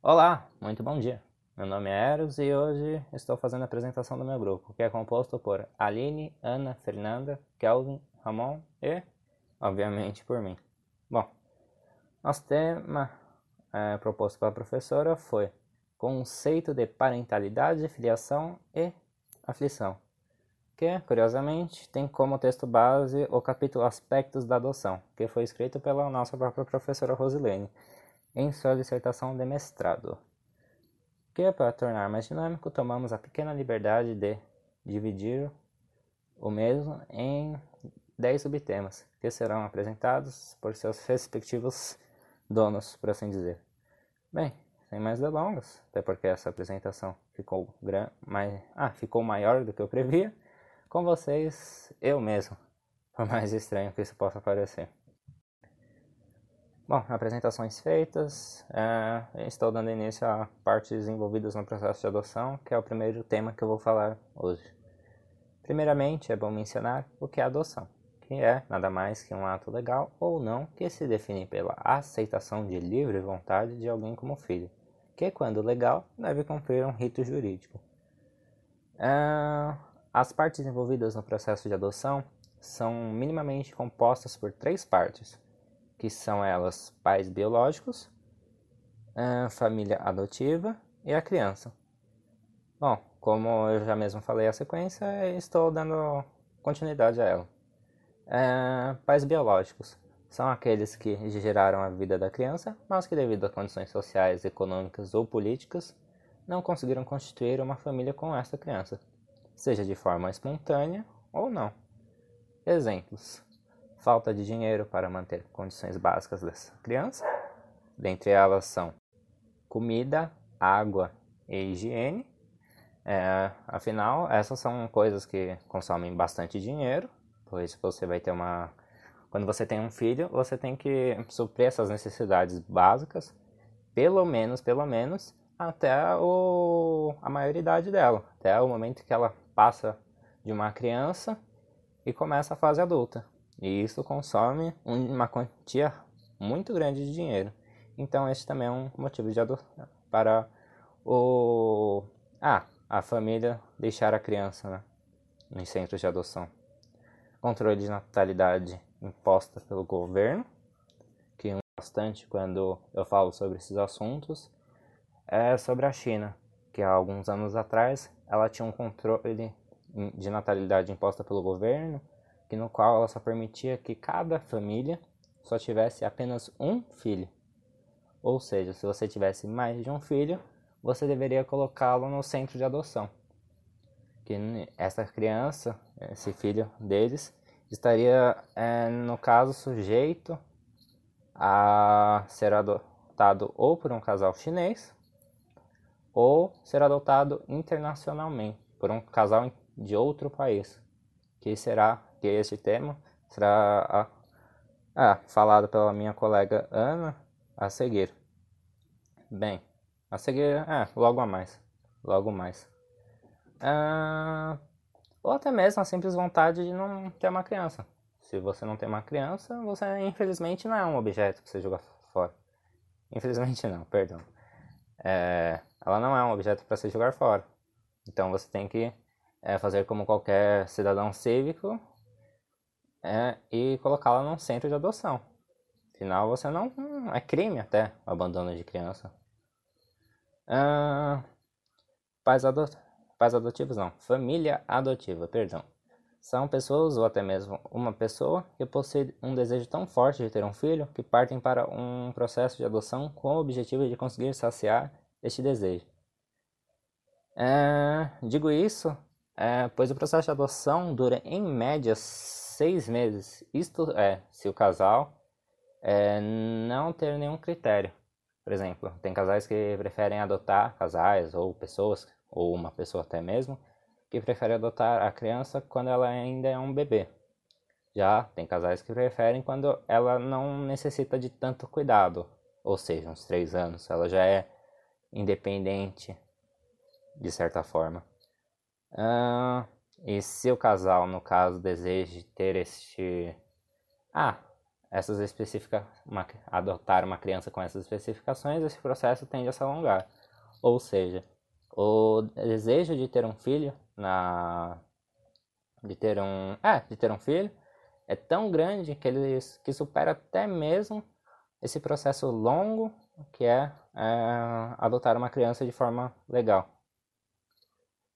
Olá, muito bom dia. Meu nome é Eros e hoje estou fazendo a apresentação do meu grupo, que é composto por Aline, Ana, Fernanda, Kelvin, Ramon e, obviamente, por mim. Bom, nosso tema é, proposto pela professora foi Conceito de Parentalidade, Filiação e Aflição, que, curiosamente, tem como texto base o capítulo Aspectos da Adoção, que foi escrito pela nossa própria professora Rosilene em sua dissertação de mestrado. Que, para tornar mais dinâmico, tomamos a pequena liberdade de dividir o mesmo em 10 subtemas, que serão apresentados por seus respectivos donos, por assim dizer. Bem, sem mais delongas, até porque essa apresentação ficou, gran... mais... ah, ficou maior do que eu previa, com vocês, eu mesmo, por mais estranho que isso possa parecer. Bom, apresentações feitas, é, estou dando início a partes envolvidas no processo de adoção, que é o primeiro tema que eu vou falar hoje. Primeiramente, é bom mencionar o que é adoção, que é nada mais que um ato legal ou não que se define pela aceitação de livre vontade de alguém como filho, que, quando legal, deve cumprir um rito jurídico. É, as partes envolvidas no processo de adoção são minimamente compostas por três partes que são elas pais biológicos, a família adotiva e a criança. Bom, como eu já mesmo falei a sequência, estou dando continuidade a ela. É, pais biológicos são aqueles que geraram a vida da criança, mas que devido a condições sociais, econômicas ou políticas, não conseguiram constituir uma família com esta criança, seja de forma espontânea ou não. Exemplos: falta de dinheiro para manter condições básicas dessa criança. Dentre elas são comida, água e higiene. É, afinal, essas são coisas que consomem bastante dinheiro, pois você vai ter uma. Quando você tem um filho, você tem que suprir essas necessidades básicas, pelo menos, pelo menos, até o, a maioridade dela, até o momento que ela passa de uma criança e começa a fase adulta. E isso consome uma quantia muito grande de dinheiro. Então esse também é um motivo de adoção para o ah, a família deixar a criança né, nos centros de adoção. Controle de natalidade imposta pelo governo, que é bastante quando eu falo sobre esses assuntos, é sobre a China, que há alguns anos atrás ela tinha um controle de natalidade imposta pelo governo que no qual ela só permitia que cada família só tivesse apenas um filho. Ou seja, se você tivesse mais de um filho, você deveria colocá-lo no centro de adoção. Que essa criança, esse filho deles, estaria, é, no caso, sujeito a ser adotado ou por um casal chinês ou ser adotado internacionalmente por um casal de outro país, que será que esse tema será ah, falado pela minha colega Ana a seguir. Bem, a seguir, é, logo a mais, logo mais. Ah, ou até mesmo a simples vontade de não ter uma criança. Se você não tem uma criança, você infelizmente não é um objeto que você joga fora. Infelizmente não, perdão. É, ela não é um objeto para se jogar fora. Então você tem que é, fazer como qualquer cidadão cívico é, e colocá-la num centro de adoção. Afinal, você não. É crime até o abandono de criança. Ah, pais, adot, pais adotivos não. Família adotiva, perdão. São pessoas ou até mesmo uma pessoa que possui um desejo tão forte de ter um filho que partem para um processo de adoção com o objetivo de conseguir saciar este desejo. É, digo isso é, pois o processo de adoção dura em média seis meses. Isto é, se o casal é, não ter nenhum critério. Por exemplo, tem casais que preferem adotar, casais ou pessoas, ou uma pessoa até mesmo, que preferem adotar a criança quando ela ainda é um bebê. Já tem casais que preferem quando ela não necessita de tanto cuidado, ou seja, uns três anos, ela já é independente de certa forma. Uh, e se o casal, no caso, deseja ter este. Ah, essas especifica uma, adotar uma criança com essas especificações, esse processo tende a se alongar. Ou seja, o desejo de ter um filho na de ter um é, de ter um filho é tão grande que ele que supera até mesmo esse processo longo que é, é adotar uma criança de forma legal.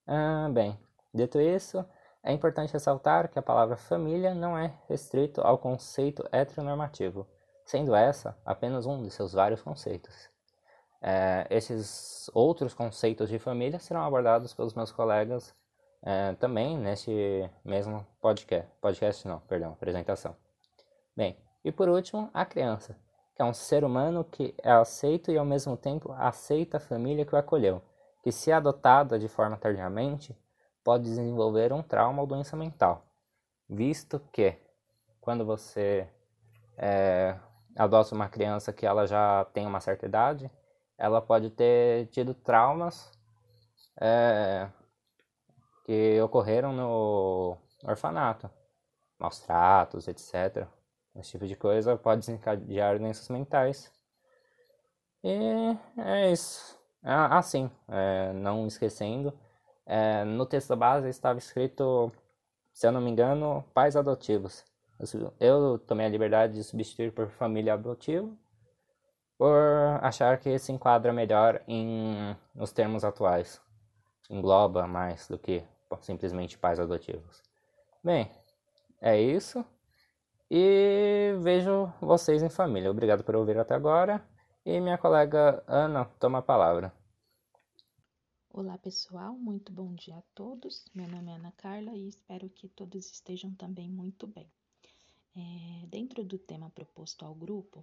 Ah, bem, dito isso, é importante ressaltar que a palavra família não é restrito ao conceito heteronormativo, sendo essa apenas um de seus vários conceitos. É, esses outros conceitos de família serão abordados pelos meus colegas é, também neste mesmo podcast. Podcast não, perdão, apresentação. Bem, e por último, a criança, que é um ser humano que é aceito e ao mesmo tempo aceita a família que o acolheu, que se adotada de forma tardiamente, pode desenvolver um trauma ou doença mental, visto que quando você é, adota uma criança que ela já tem uma certa idade, ela pode ter tido traumas é, que ocorreram no orfanato, maus tratos, etc. Esse tipo de coisa pode desencadear doenças mentais. E é isso. Ah, sim, é, não esquecendo, é, no texto da base estava escrito, se eu não me engano, pais adotivos. Eu tomei a liberdade de substituir por família adotiva, por achar que se enquadra melhor em, nos termos atuais. Engloba mais do que simplesmente pais adotivos. Bem, é isso. E vejo vocês em família. Obrigado por ouvir até agora. E minha colega Ana toma a palavra. Olá pessoal, muito bom dia a todos. Meu nome é Ana Carla e espero que todos estejam também muito bem. É, dentro do tema proposto ao grupo,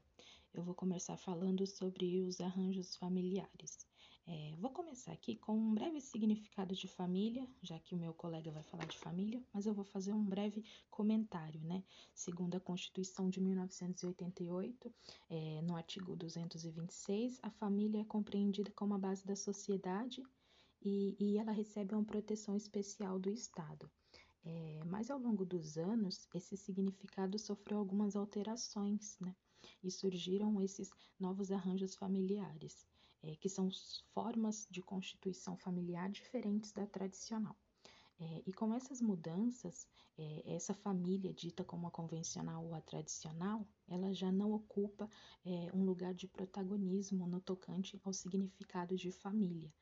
eu vou começar falando sobre os arranjos familiares. É, vou começar aqui com um breve significado de família, já que o meu colega vai falar de família, mas eu vou fazer um breve comentário, né? Segundo a Constituição de 1988, é, no artigo 226, a família é compreendida como a base da sociedade e, e ela recebe uma proteção especial do Estado. É, mas ao longo dos anos, esse significado sofreu algumas alterações, né? E surgiram esses novos arranjos familiares, é, que são formas de constituição familiar diferentes da tradicional. É, e com essas mudanças, é, essa família dita como a convencional ou a tradicional, ela já não ocupa é, um lugar de protagonismo no tocante ao significado de família.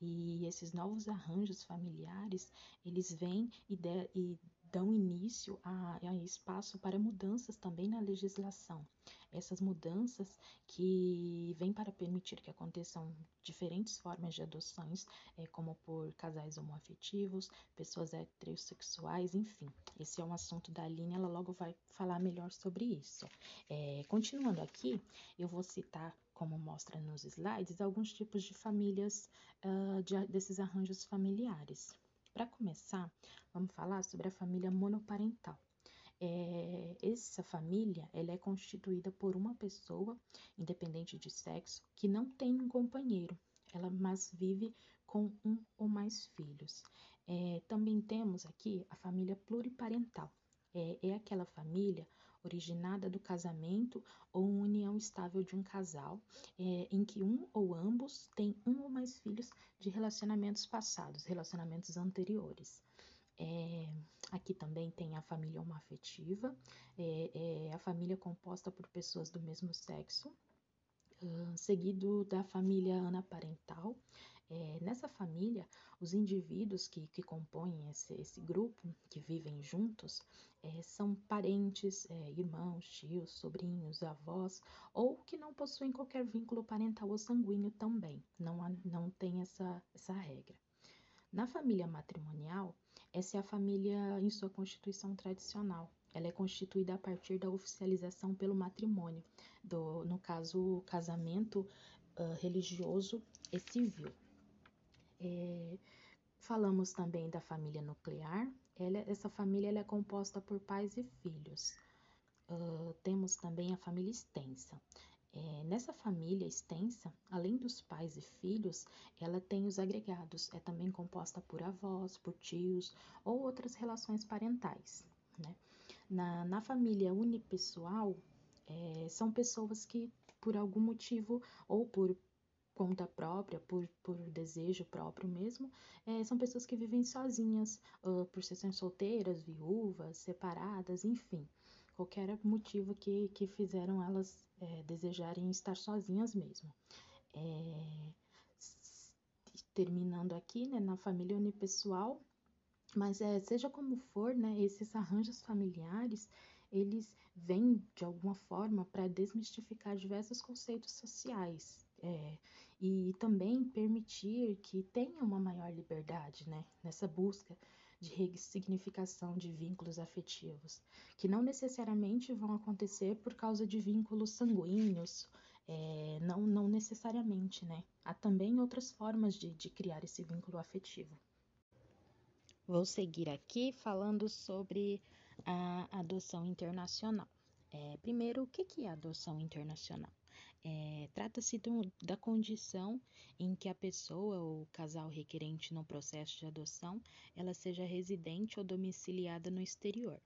E esses novos arranjos familiares, eles vêm e, de, e dão início a, a, espaço para mudanças também na legislação. Essas mudanças que vêm para permitir que aconteçam diferentes formas de adoções, é, como por casais homoafetivos, pessoas heterossexuais, enfim. Esse é um assunto da Aline, ela logo vai falar melhor sobre isso. É, continuando aqui, eu vou citar como mostra nos slides, alguns tipos de famílias uh, de, desses arranjos familiares. Para começar, vamos falar sobre a família monoparental. É, essa família ela é constituída por uma pessoa, independente de sexo, que não tem um companheiro, ela mas vive com um ou mais filhos. É, também temos aqui a família pluriparental. É, é aquela família originada do casamento ou união estável de um casal, é, em que um ou ambos têm um ou mais filhos de relacionamentos passados, relacionamentos anteriores. É, aqui também tem a família homoafetiva, é, é a família composta por pessoas do mesmo sexo, seguido da família anaparental, é, nessa família, os indivíduos que, que compõem esse, esse grupo, que vivem juntos, é, são parentes, é, irmãos, tios, sobrinhos, avós, ou que não possuem qualquer vínculo parental ou sanguíneo também. Não, há, não tem essa, essa regra. Na família matrimonial, essa é a família em sua constituição tradicional. Ela é constituída a partir da oficialização pelo matrimônio, do, no caso, casamento uh, religioso e civil. É, falamos também da família nuclear. Ela, essa família ela é composta por pais e filhos. Uh, temos também a família extensa. É, nessa família extensa, além dos pais e filhos, ela tem os agregados. É também composta por avós, por tios ou outras relações parentais. Né? Na, na família unipessoal, É, são pessoas que, por algum motivo, ou por conta própria, por, por desejo próprio mesmo, é, são pessoas que vivem sozinhas, uh, por serem solteiras, viúvas, separadas, enfim, qualquer motivo que, que fizeram elas é, desejarem estar sozinhas mesmo. É, terminando aqui, né, na família unipessoal, mas é, seja como for, né, esses arranjos familiares, eles vêm de alguma forma para desmistificar diversos conceitos sociais, é, e também permitir que tenha uma maior liberdade né, nessa busca de ressignificação de vínculos afetivos, que não necessariamente vão acontecer por causa de vínculos sanguíneos, é, não, não necessariamente, né? Há também outras formas de, de criar esse vínculo afetivo. Vou seguir aqui falando sobre a adoção internacional. É, primeiro, o que é adoção internacional? É, Trata-se da condição em que a pessoa ou casal requerente no processo de adoção ela seja residente ou domiciliada no exterior.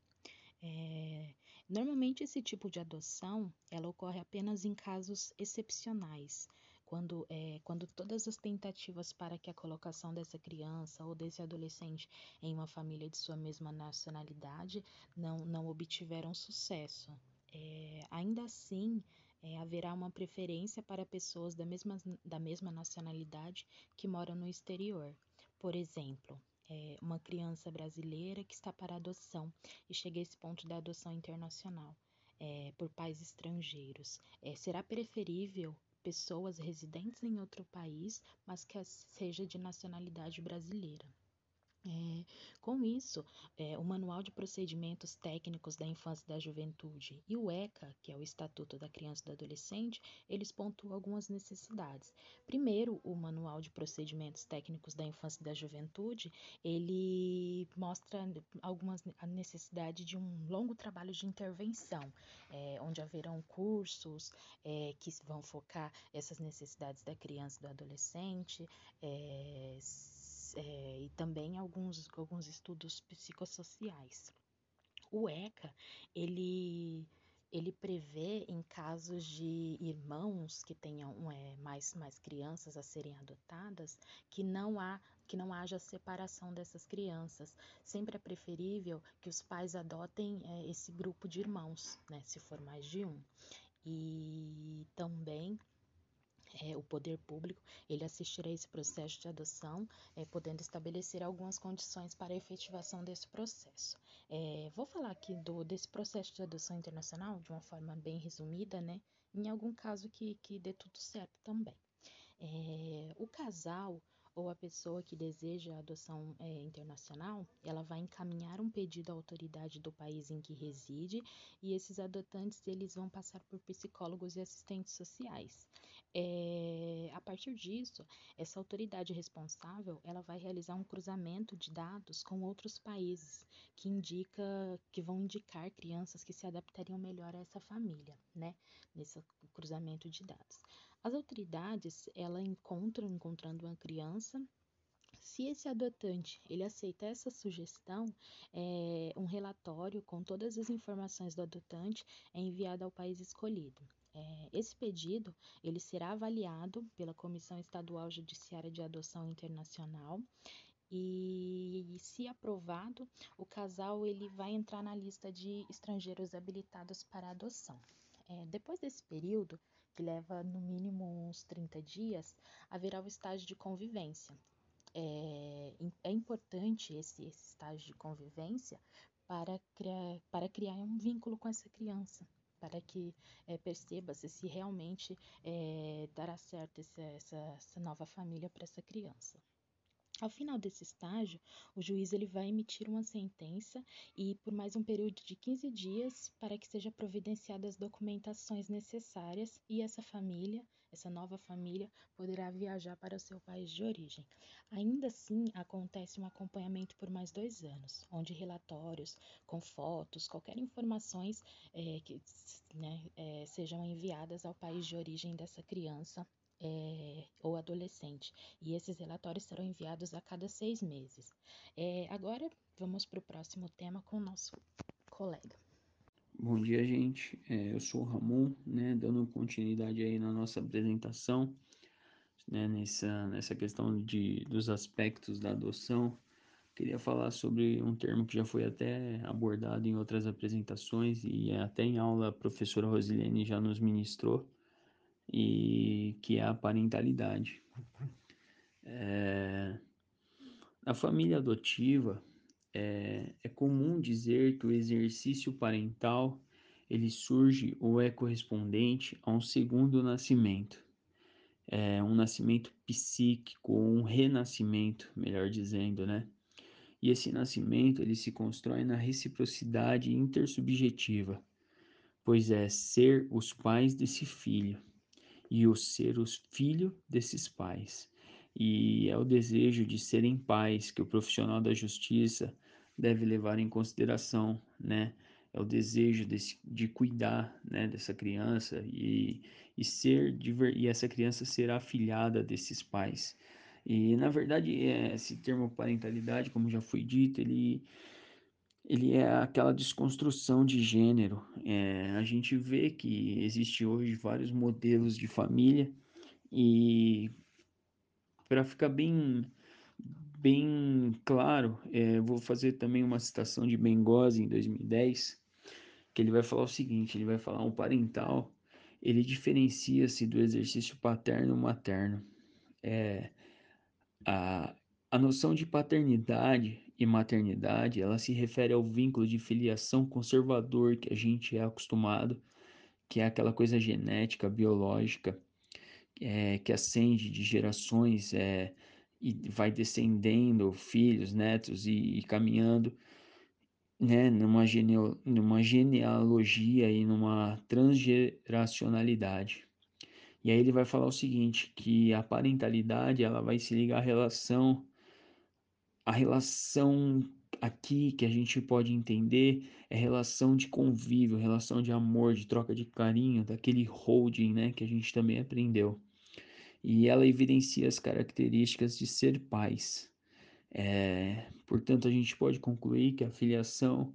É, normalmente esse tipo de adoção ela ocorre apenas em casos excepcionais, quando, é, quando todas as tentativas para que a colocação dessa criança ou desse adolescente em uma família de sua mesma nacionalidade não, não obtiveram sucesso. É, ainda assim, é, haverá uma preferência para pessoas da mesma, da mesma nacionalidade que moram no exterior. Por exemplo, é, uma criança brasileira que está para adoção e chega a esse ponto da adoção internacional é, por pais estrangeiros. É, será preferível pessoas residentes em outro país, mas que seja de nacionalidade brasileira. É, com isso, é, o Manual de Procedimentos Técnicos da Infância e da Juventude e o ECA, que é o Estatuto da Criança e do Adolescente, eles pontuam algumas necessidades. Primeiro, o Manual de Procedimentos Técnicos da Infância e da Juventude, ele mostra algumas a necessidade de um longo trabalho de intervenção, é, onde haverão cursos é, que vão focar essas necessidades da criança e do adolescente, é, e também alguns, alguns estudos psicossociais. O ECA, ele, ele prevê em casos de irmãos que tenham é, mais, mais crianças a serem adotadas, que não há que não haja separação dessas crianças. Sempre é preferível que os pais adotem é, esse grupo de irmãos, né, se for mais de um. E também é, o poder público ele assistirá a esse processo de adoção, é, podendo estabelecer algumas condições para a efetivação desse processo. É, vou falar aqui do, desse processo de adoção internacional de uma forma bem resumida, né? Em algum caso que, que dê tudo certo também. É, o casal ou a pessoa que deseja a adoção é, internacional, ela vai encaminhar um pedido à autoridade do país em que reside e esses adotantes eles vão passar por psicólogos e assistentes sociais. É, a partir disso, essa autoridade responsável ela vai realizar um cruzamento de dados com outros países que indica que vão indicar crianças que se adaptariam melhor a essa família, né? Nesse cruzamento de dados. As autoridades, ela encontram, encontrando uma criança, se esse adotante ele aceita essa sugestão, é, um relatório com todas as informações do adotante é enviado ao país escolhido. É, esse pedido ele será avaliado pela Comissão Estadual Judiciária de Adoção Internacional e, se aprovado, o casal ele vai entrar na lista de estrangeiros habilitados para adoção. É, depois desse período, que leva no mínimo uns 30 dias, haverá o estágio de convivência. É, é importante esse, esse estágio de convivência para para criar um vínculo com essa criança, para que é, perceba-se se realmente é, dará certo essa, essa, essa nova família para essa criança. Ao final desse estágio, o juiz ele vai emitir uma sentença e por mais um período de 15 dias para que seja providenciadas as documentações necessárias e essa família, essa nova família, poderá viajar para o seu país de origem. Ainda assim, acontece um acompanhamento por mais dois anos, onde relatórios com fotos, qualquer informações é, que né, é, sejam enviadas ao país de origem dessa criança é, ou adolescente, e esses relatórios serão enviados a cada seis meses. É, agora vamos para o próximo tema com o nosso colega. Bom dia, gente. É, eu sou o Ramon, né, dando continuidade aí na nossa apresentação, né, nessa, nessa questão de, dos aspectos da adoção. Queria falar sobre um termo que já foi até abordado em outras apresentações e até em aula a professora Rosilene já nos ministrou, e que é a parentalidade. É, na família adotiva, é, é comum dizer que o exercício parental ele surge ou é correspondente a um segundo nascimento, é um nascimento psíquico um renascimento, melhor dizendo, né? E esse nascimento ele se constrói na reciprocidade intersubjetiva, pois é ser os pais desse filho e o ser os filho desses pais e é o desejo de serem pais que o profissional da justiça deve levar em consideração, né? É o desejo de, de cuidar, né, dessa criança e, e ser e essa criança será afilhada desses pais. E na verdade, é, esse termo parentalidade, como já foi dito, ele ele é aquela desconstrução de gênero. É, a gente vê que existe hoje vários modelos de família e para ficar bem, bem claro, é, vou fazer também uma citação de Bengozzi em 2010, que ele vai falar o seguinte, ele vai falar um parental, ele diferencia-se do exercício paterno-materno. É, a, a noção de paternidade e maternidade, ela se refere ao vínculo de filiação conservador que a gente é acostumado, que é aquela coisa genética, biológica, é, que ascende de gerações é, e vai descendendo filhos, netos e, e caminhando né, numa, numa genealogia e numa transgeracionalidade. E aí ele vai falar o seguinte, que a parentalidade ela vai se ligar à relação, a relação aqui que a gente pode entender é relação de convívio, relação de amor, de troca de carinho, daquele holding, né, que a gente também aprendeu e ela evidencia as características de ser pais. É, portanto, a gente pode concluir que a filiação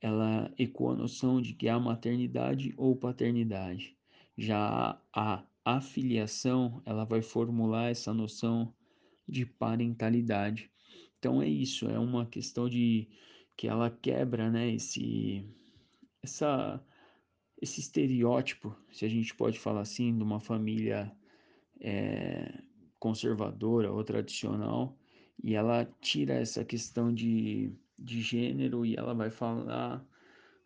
ela ecoa a noção de que há maternidade ou paternidade. Já a afiliação, ela vai formular essa noção de parentalidade. Então é isso, é uma questão de que ela quebra, né, esse essa esse estereótipo, se a gente pode falar assim, de uma família é, conservadora ou tradicional, e ela tira essa questão de, de gênero e ela vai falar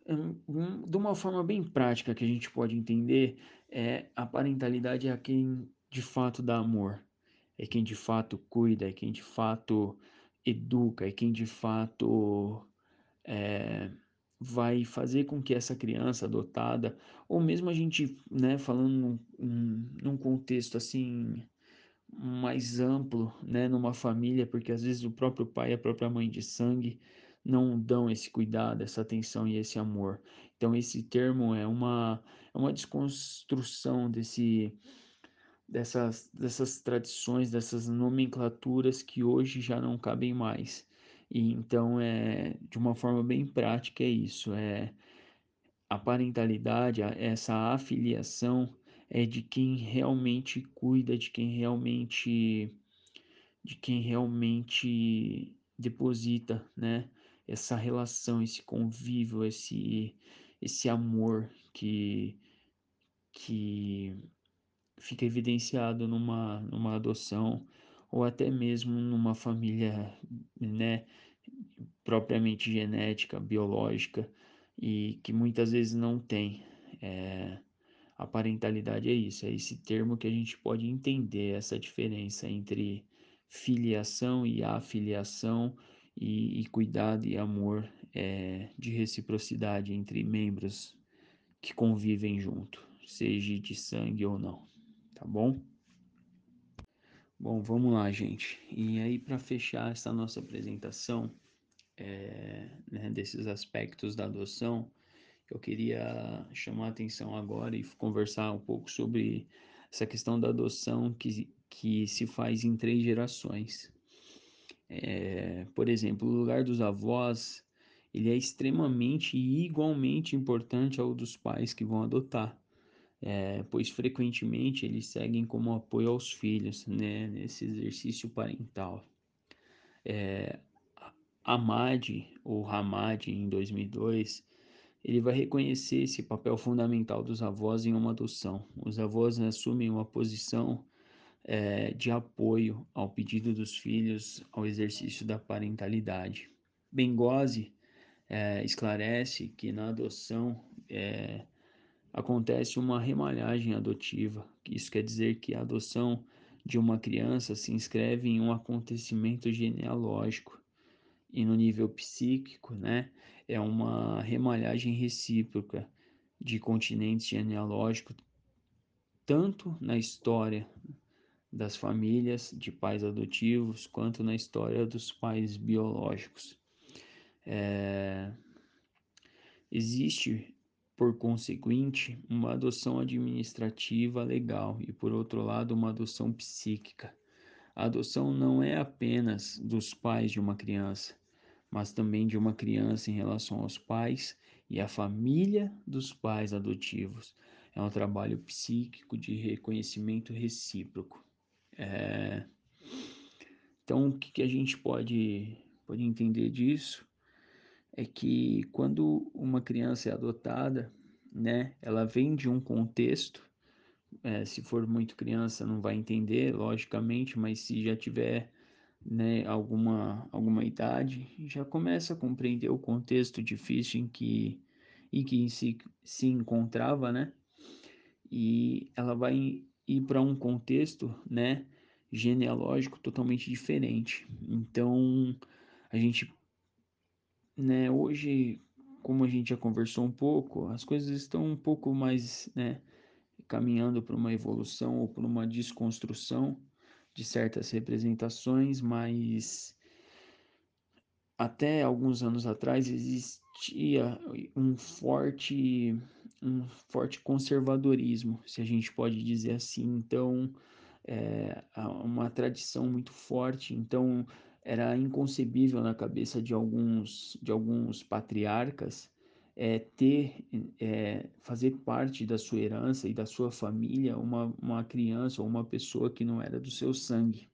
um, de uma forma bem prática que a gente pode entender, é a parentalidade é quem de fato dá amor, é quem de fato cuida, é quem de fato educa, é quem de fato é, vai fazer com que essa criança adotada, ou mesmo a gente, né, falando num, num contexto assim mais amplo, né, numa família, porque às vezes o próprio pai e a própria mãe de sangue não dão esse cuidado, essa atenção e esse amor. Então esse termo é uma é uma desconstrução desse dessas dessas tradições, dessas nomenclaturas que hoje já não cabem mais. E então é de uma forma bem prática é isso, é a parentalidade, essa afiliação é de quem realmente cuida, de quem realmente de quem realmente deposita, né, essa relação, esse convívio, esse esse amor que que fica evidenciado numa numa adoção ou até mesmo numa família, né, propriamente genética, biológica e que muitas vezes não tem. É, a parentalidade é isso, é esse termo que a gente pode entender essa diferença entre filiação e afiliação e, e cuidado e amor é, de reciprocidade entre membros que convivem junto, seja de sangue ou não, tá bom? Bom, vamos lá, gente. E aí, para fechar essa nossa apresentação é, né, desses aspectos da adoção, eu queria chamar a atenção agora e conversar um pouco sobre essa questão da adoção que, que se faz em três gerações. É, por exemplo, o lugar dos avós ele é extremamente e igualmente importante ao dos pais que vão adotar, é, pois frequentemente eles seguem como apoio aos filhos né, nesse exercício parental. É, Ahmad, ou Hamad, em 2002, ele vai reconhecer esse papel fundamental dos avós em uma adoção. Os avós assumem uma posição é, de apoio ao pedido dos filhos ao exercício da parentalidade. Bengose é, esclarece que na adoção é, acontece uma remalhagem adotiva. Isso quer dizer que a adoção de uma criança se inscreve em um acontecimento genealógico e no nível psíquico, né, é uma remalhagem recíproca de continentes genealógicos, tanto na história das famílias de pais adotivos, quanto na história dos pais biológicos. É... Existe, por conseguinte, uma adoção administrativa legal e, por outro lado, uma adoção psíquica. A adoção não é apenas dos pais de uma criança, mas também de uma criança em relação aos pais e à família dos pais adotivos. É um trabalho psíquico de reconhecimento recíproco. É... Então, o que, a gente pode, pode entender disso é que quando uma criança é adotada, né, ela vem de um contexto. É, se for muito criança, não vai entender, logicamente, mas se já tiver né, alguma, alguma idade, já começa a compreender o contexto difícil em que, em que se, se encontrava, né? E ela vai ir para um contexto, né, genealógico totalmente diferente. Então, a gente, né, hoje, como a gente já conversou um pouco, as coisas estão um pouco mais, né, caminhando para uma evolução ou para uma desconstrução de certas representações, mas até alguns anos atrás existia um forte um forte conservadorismo, se a gente pode dizer assim. Então, é, uma tradição muito forte. Então, era inconcebível na cabeça de alguns de alguns patriarcas é, ter é, fazer parte da sua herança e da sua família uma, uma criança ou uma pessoa que não era do seu sangue.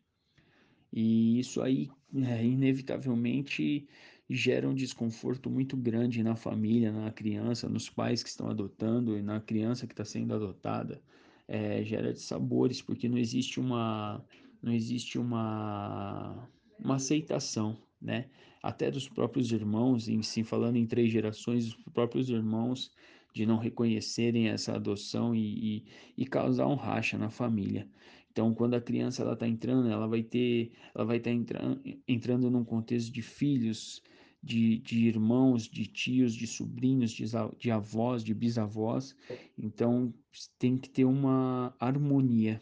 E isso aí é, inevitavelmente gera um desconforto muito grande na família, na criança, nos pais que estão adotando e na criança que está sendo adotada. É, gera sabores porque não existe uma não existe uma uma aceitação, né? Até dos próprios irmãos, em si falando em três gerações, os próprios irmãos de não reconhecerem essa adoção e, e, e causar um racha na família. Então, quando a criança ela está entrando, ela vai ter, ela vai estar tá entrando, entrando num contexto de filhos, de, de irmãos, de tios, de sobrinhos, de, de avós, de bisavós. Então, tem que ter uma harmonia,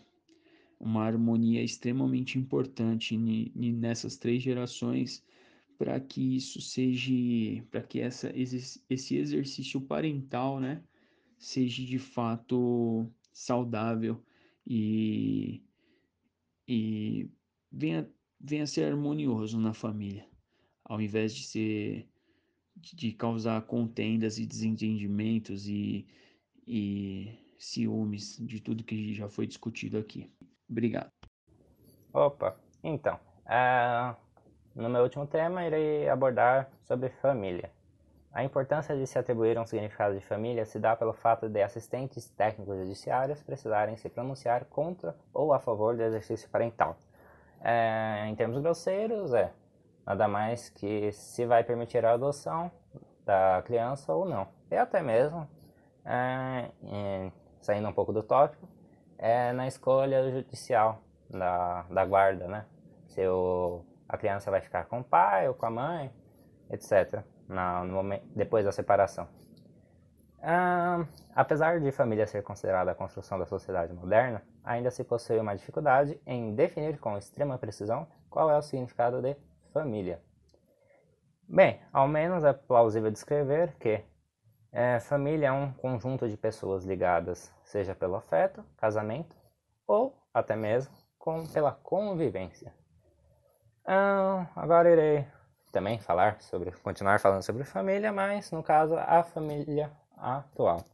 uma harmonia extremamente importante nessas três gerações para que isso seja, para que essa, esse exercício parental, né, seja de fato saudável e, e venha, venha ser harmonioso na família, ao invés de ser de causar contendas e desentendimentos e, e ciúmes de tudo que já foi discutido aqui. Obrigado. Opa, então, uh, no meu último tema irei abordar sobre família. A importância de se atribuir um significado de família se dá pelo fato de assistentes técnicos judiciários precisarem se pronunciar contra ou a favor do exercício parental. É, em termos grosseiros, é nada mais que se vai permitir a adoção da criança ou não. E até mesmo, é, saindo um pouco do tópico, é na escolha judicial da, da guarda, né? Se o, a criança vai ficar com o pai ou com a mãe, etc na, no momento, depois da separação. Ah, apesar de família ser considerada a construção da sociedade moderna, ainda se possui uma dificuldade em definir com extrema precisão qual é o significado de família. Bem, ao menos é plausível descrever que é, família é um conjunto de pessoas ligadas, seja pelo afeto, casamento ou até mesmo com, pela convivência. Ah, agora irei também falar sobre, continuar falando sobre família, mas no caso a família atual.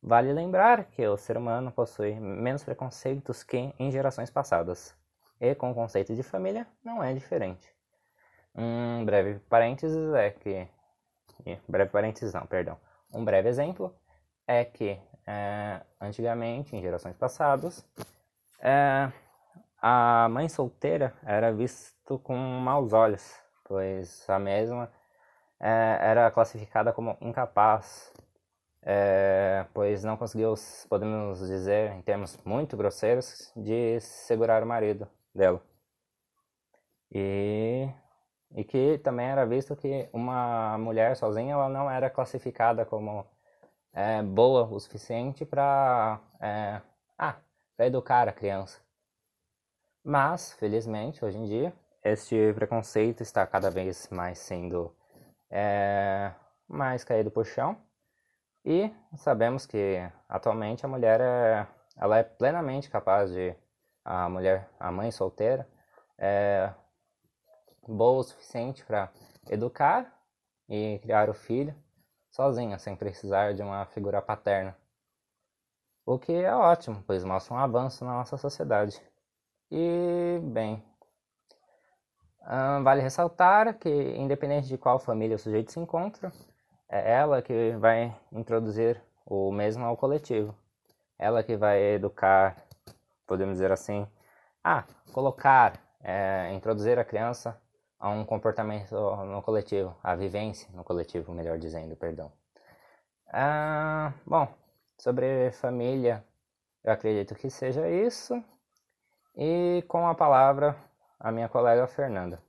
Vale lembrar que o ser humano possui menos preconceitos que em gerações passadas, e com o conceito de família não é diferente. Um breve parênteses é que. Breve parênteses não, perdão. Um breve exemplo é que é, antigamente, em gerações passadas, é, a mãe solteira era visto com maus olhos, pois a mesma é, era classificada como incapaz, é, pois não conseguiu, podemos dizer, em termos muito grosseiros, de segurar o marido dela. E, e que também era visto que uma mulher sozinha ela não era classificada como é, boa o suficiente para é, ah, educar a criança. Mas, felizmente, hoje em dia, este preconceito está cada vez mais sendo é, mais caído por chão. E sabemos que atualmente a mulher é, ela é plenamente capaz de a mulher, a mãe solteira, é boa o suficiente para educar e criar o filho sozinha, sem precisar de uma figura paterna. O que é ótimo, pois mostra um avanço na nossa sociedade. E, bem, vale ressaltar que, independente de qual família o sujeito se encontra, é ela que vai introduzir o mesmo ao coletivo. Ela que vai educar, podemos dizer assim, ah, colocar, é, introduzir a criança a um comportamento no coletivo, a vivência no coletivo, melhor dizendo, perdão. Ah, bom, sobre família, eu acredito que seja isso. E com a palavra, a minha colega Fernanda.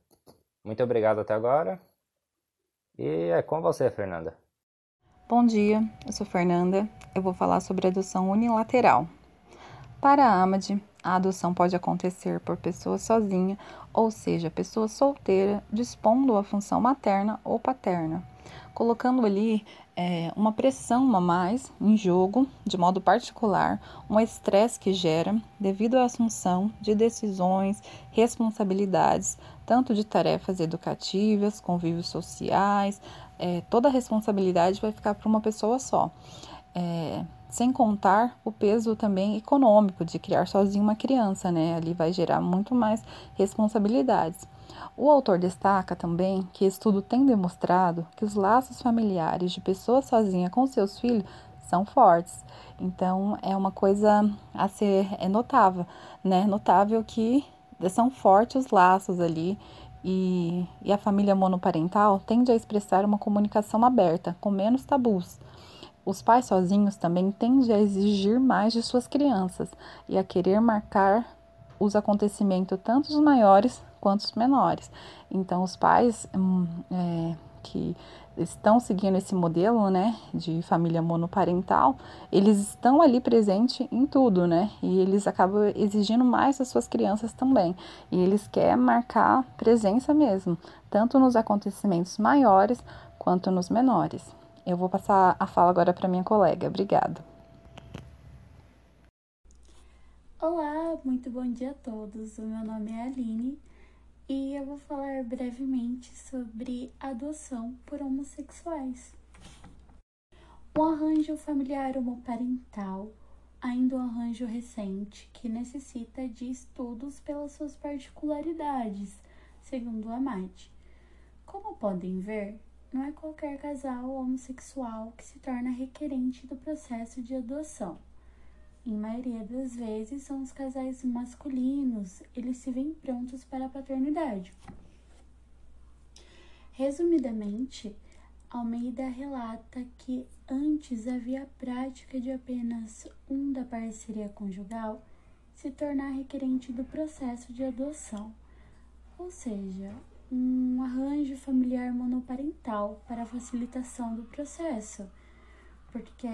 Muito obrigado até agora. E é com você, Fernanda. Bom dia, eu sou Fernanda. Eu vou falar sobre adoção unilateral. Para a AMAD, a adoção pode acontecer por pessoa sozinha, ou seja, pessoa solteira, dispondo a função materna ou paterna, colocando ali é, uma pressão a mais em jogo, de modo particular, um estresse que gera devido à assunção de decisões, responsabilidades, tanto de tarefas educativas, convívios sociais, é, toda a responsabilidade vai ficar para uma pessoa só. É, sem contar o peso também econômico de criar sozinho uma criança, né? Ali vai gerar muito mais responsabilidades. O autor destaca também que estudo tem demonstrado que os laços familiares de pessoas sozinha com seus filhos são fortes. Então é uma coisa a ser é notável, né? Notável que são fortes os laços ali e, e a família monoparental tende a expressar uma comunicação aberta, com menos tabus. Os pais sozinhos também tendem a exigir mais de suas crianças e a querer marcar os acontecimentos, tanto os maiores quanto os menores. Então, os pais hum, é, que estão seguindo esse modelo, né, de família monoparental, eles estão ali presente em tudo, né, e eles acabam exigindo mais das suas crianças também, e eles querem marcar presença mesmo, tanto nos acontecimentos maiores quanto nos menores. Eu vou passar a fala agora para minha colega. Obrigada. Olá, muito bom dia a todos. O meu nome é Aline e eu vou falar brevemente sobre adoção por homossexuais. O arranjo familiar homoparental, ainda um arranjo recente que necessita de estudos pelas suas particularidades, segundo a MAD. Como podem ver, não é qualquer casal homossexual que se torna requerente do processo de adoção. Em maioria das vezes, são os casais masculinos, eles se veem prontos para a paternidade. Resumidamente, Almeida relata que antes havia a prática de apenas um da parceria conjugal se tornar requerente do processo de adoção, ou seja, um arranjo familiar monoparental para facilitação do processo, porque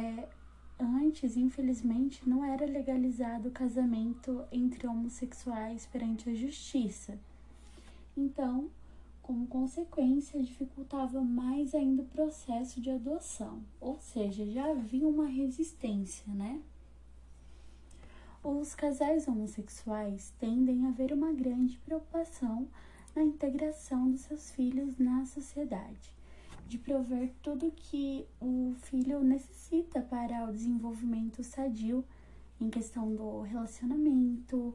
Antes, infelizmente, não era legalizado o casamento entre homossexuais perante a justiça. Então, como consequência, dificultava mais ainda o processo de adoção, ou seja, já havia uma resistência, né? Os casais homossexuais tendem a ver uma grande preocupação na integração dos seus filhos na sociedade, de prover tudo que o filho necessita para o desenvolvimento sadio em questão do relacionamento,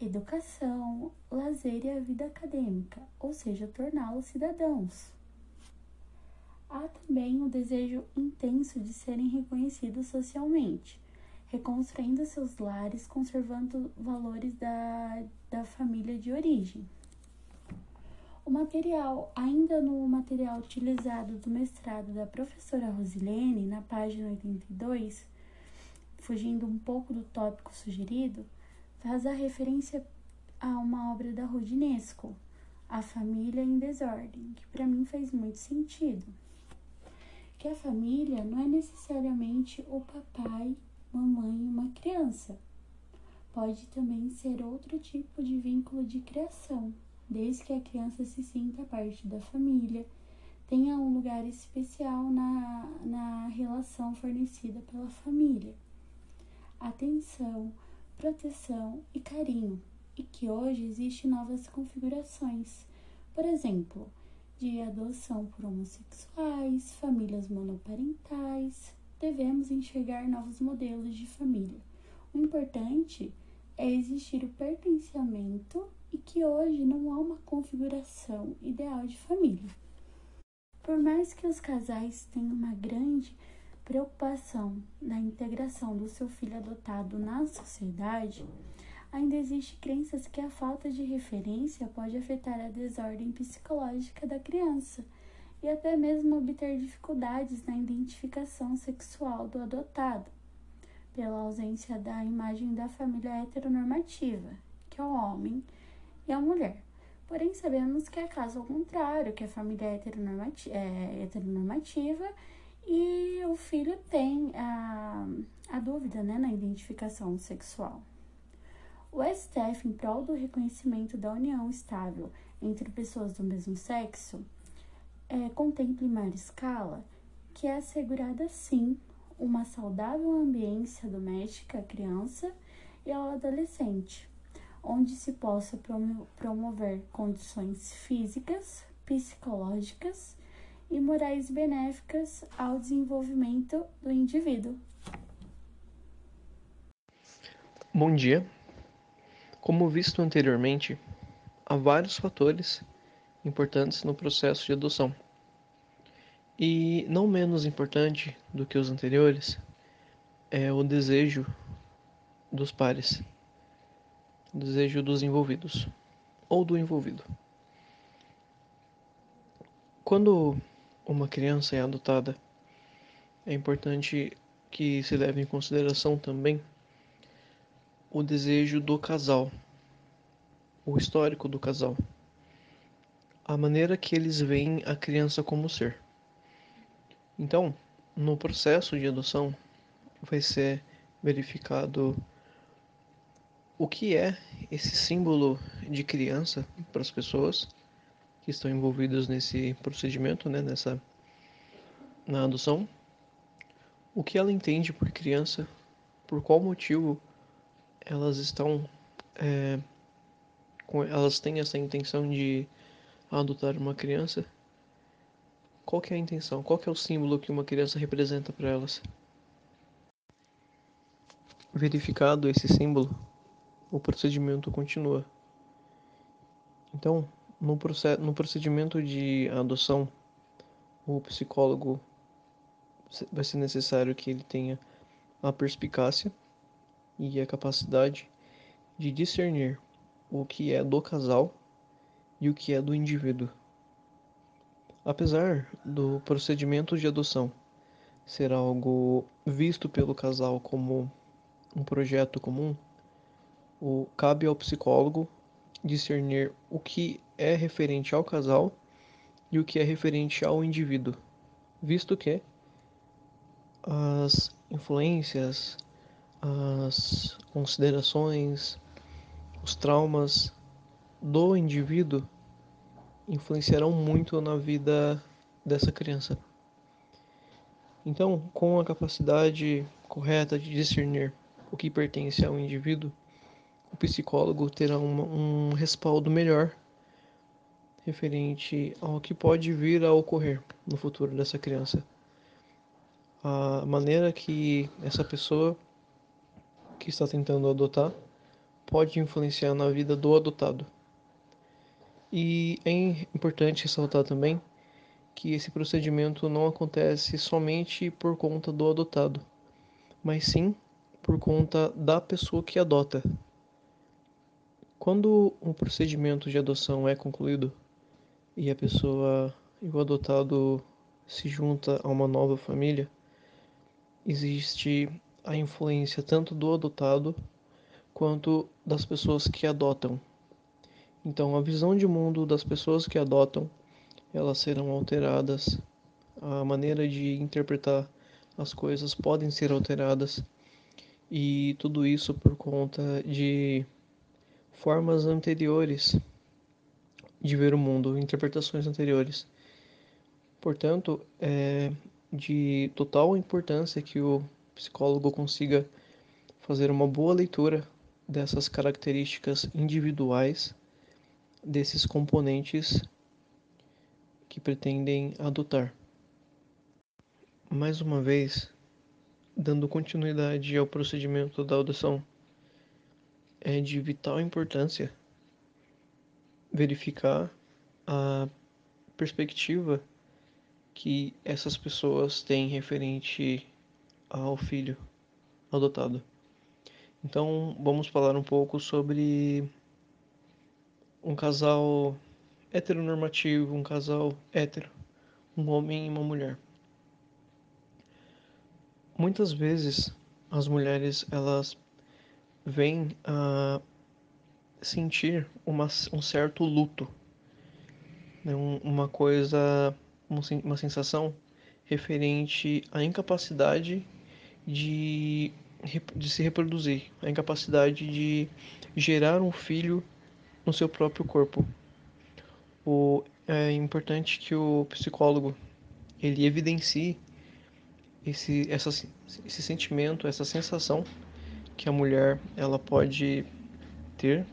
educação, lazer e a vida acadêmica, ou seja, torná-los cidadãos. Há também o desejo intenso de serem reconhecidos socialmente, reconstruindo seus lares, conservando valores da, da família de origem. O material, ainda no material utilizado do mestrado da professora Rosilene, na página 82, fugindo um pouco do tópico sugerido, faz a referência a uma obra da Rodinesco, A Família em Desordem, que para mim faz muito sentido. Que a família não é necessariamente o papai, mamãe e uma criança. Pode também ser outro tipo de vínculo de criação, desde que a criança se sinta parte da família, tenha um lugar especial na, na relação fornecida pela família. Atenção, proteção e carinho, e que hoje existem novas configurações, por exemplo, de adoção por homossexuais, famílias monoparentais. Devemos enxergar novos modelos de família. O importante é existir o pertencimento e que hoje não há uma configuração ideal de família. Por mais que os casais tenham uma grande preocupação na integração do seu filho adotado na sociedade, ainda existe crenças que a falta de referência pode afetar a desordem psicológica da criança e até mesmo obter dificuldades na identificação sexual do adotado, pela ausência da imagem da família heteronormativa, que é o homem e a mulher. Porém, sabemos que é caso ao contrário, que a família é heteronormativa, é heteronormativa e o filho tem a, a dúvida né, na identificação sexual. O STF, em prol do reconhecimento da união estável entre pessoas do mesmo sexo, é, contempla em maior escala que é assegurada, sim, uma saudável ambiência doméstica à criança e ao adolescente, onde se possa promover condições físicas, psicológicas e morais benéficas ao desenvolvimento do indivíduo. Bom dia. Como visto anteriormente, há vários fatores importantes no processo de adoção. E não menos importante do que os anteriores é o desejo dos pares, desejo dos envolvidos ou do envolvido. Quando uma criança é adotada, é importante que se leve em consideração também o desejo do casal, o histórico do casal, a maneira que eles veem a criança como ser. Então, no processo de adoção, vai ser verificado o que é esse símbolo de criança para as pessoas que estão envolvidas nesse procedimento, né, nessa na adoção, o que ela entende por criança, por qual motivo elas estão é, com, elas têm essa intenção de adotar uma criança. Qual que é a intenção? Qual que é o símbolo que uma criança representa para elas? Verificado esse símbolo, o procedimento continua. Então, no, no procedimento de adoção, o psicólogo vai ser necessário que ele tenha a perspicácia e a capacidade de discernir o que é do casal e o que é do indivíduo. Apesar do procedimento de adoção ser algo visto pelo casal como um projeto comum, o, cabe ao psicólogo discernir o que é referente ao casal e o que é referente ao indivíduo, visto que as influências, as considerações, os traumas do indivíduo influenciarão muito na vida dessa criança. Então, com a capacidade correta de discernir o que pertence ao indivíduo, o psicólogo terá uma, um respaldo melhor referente ao que pode vir a ocorrer no futuro dessa criança. A maneira que essa pessoa que está tentando adotar pode influenciar na vida do adotado. E é importante ressaltar também que esse procedimento não acontece somente por conta do adotado, mas sim por conta da pessoa que adota. Quando um procedimento de adoção é concluído e a pessoa e o adotado se junta a uma nova família, existe a influência tanto do adotado quanto das pessoas que adotam. Então, a visão de mundo das pessoas que adotam, elas serão alteradas. A maneira de interpretar as coisas podem ser alteradas. E tudo isso por conta de formas anteriores de ver o mundo, interpretações anteriores. Portanto, é de total importância que o psicólogo consiga fazer uma boa leitura dessas características individuais desses componentes que pretendem adotar. Mais uma vez, dando continuidade ao procedimento da adoção, é de vital importância verificar a perspectiva que essas pessoas têm referente ao filho adotado. Então, vamos falar um pouco sobre um casal heteronormativo, um casal hétero, um homem e uma mulher. Muitas vezes as mulheres elas vêm a sentir uma, um certo luto, né? uma coisa, uma sensação referente à incapacidade de, de se reproduzir, a incapacidade de gerar um filho no seu próprio corpo. O, é importante que o psicólogo ele evidencie esse, essa, esse sentimento, essa sensação que a mulher ela pode ter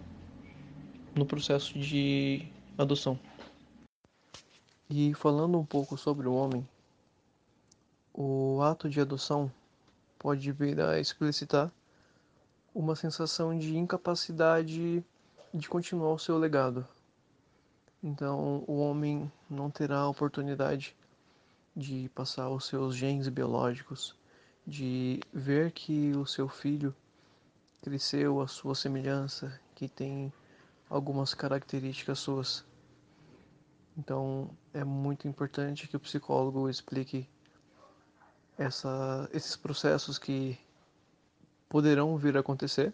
no processo de adoção. E falando um pouco sobre o homem, o ato de adoção pode vir a explicitar uma sensação de incapacidade de continuar o seu legado. Então, o homem não terá a oportunidade de passar os seus genes biológicos, de ver que o seu filho cresceu à sua semelhança, que tem algumas características suas. Então, é muito importante que o psicólogo explique essa, esses processos que poderão vir a acontecer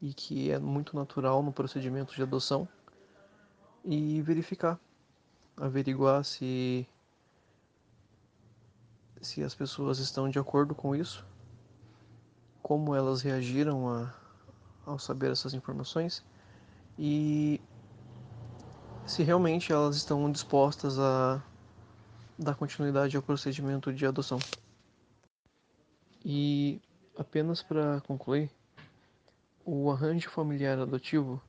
e que é muito natural no procedimento de adoção e verificar, averiguar se se as pessoas estão de acordo com isso, como elas reagiram a, ao saber essas informações e se realmente elas estão dispostas a dar continuidade ao procedimento de adoção. E apenas para concluir, o arranjo familiar adotivo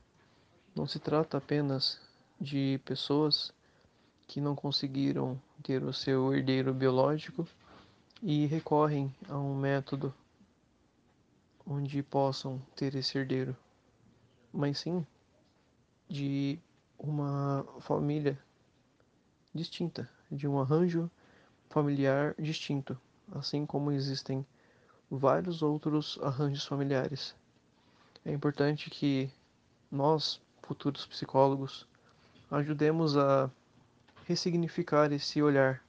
não se trata apenas de pessoas que não conseguiram ter o seu herdeiro biológico e recorrem a um método onde possam ter esse herdeiro, mas sim de uma família distinta, de um arranjo familiar distinto, assim como existem vários outros arranjos familiares. É importante que nós, futuros psicólogos, ajudemos a ressignificar esse olhar,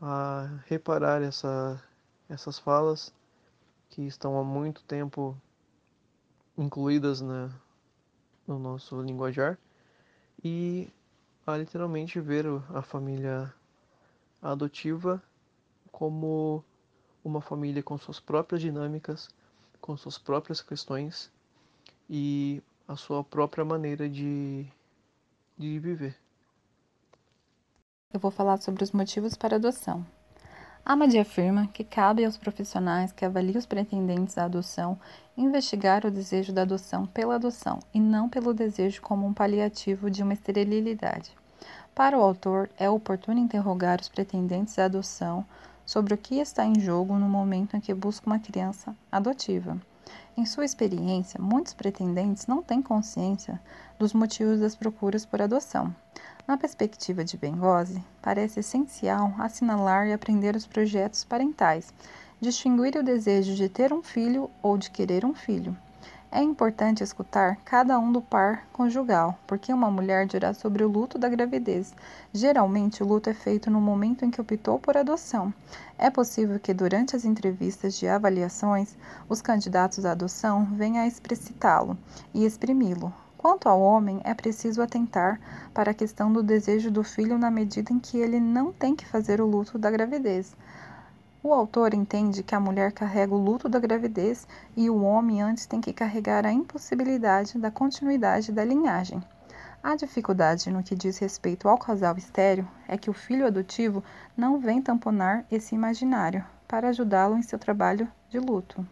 a reparar essa, essas falas que estão há muito tempo incluídas na, no nosso linguajar e a literalmente ver a família adotiva como uma família com suas próprias dinâmicas, com suas próprias questões e a sua própria maneira de, de viver. Eu vou falar sobre os motivos para adoção. Amadi afirma que cabe aos profissionais que avaliam os pretendentes à adoção investigar o desejo da adoção pela adoção e não pelo desejo como um paliativo de uma esterilidade. Para o autor, é oportuno interrogar os pretendentes à adoção sobre o que está em jogo no momento em que busca uma criança adotiva. Em sua experiência, muitos pretendentes não têm consciência dos motivos das procuras por adoção. Na perspectiva de Bengose, parece essencial assinalar e aprender os projetos parentais, distinguir o desejo de ter um filho ou de querer um filho. É importante escutar cada um do par conjugal, porque uma mulher dirá sobre o luto da gravidez. Geralmente, o luto é feito no momento em que optou por adoção. É possível que, durante as entrevistas de avaliações, os candidatos à adoção venham a explicitá-lo e exprimi-lo. Quanto ao homem, é preciso atentar para a questão do desejo do filho na medida em que ele não tem que fazer o luto da gravidez. O autor entende que a mulher carrega o luto da gravidez e o homem antes tem que carregar a impossibilidade da continuidade da linhagem. A dificuldade no que diz respeito ao casal estéreo é que o filho adotivo não vem tamponar esse imaginário para ajudá-lo em seu trabalho de luto.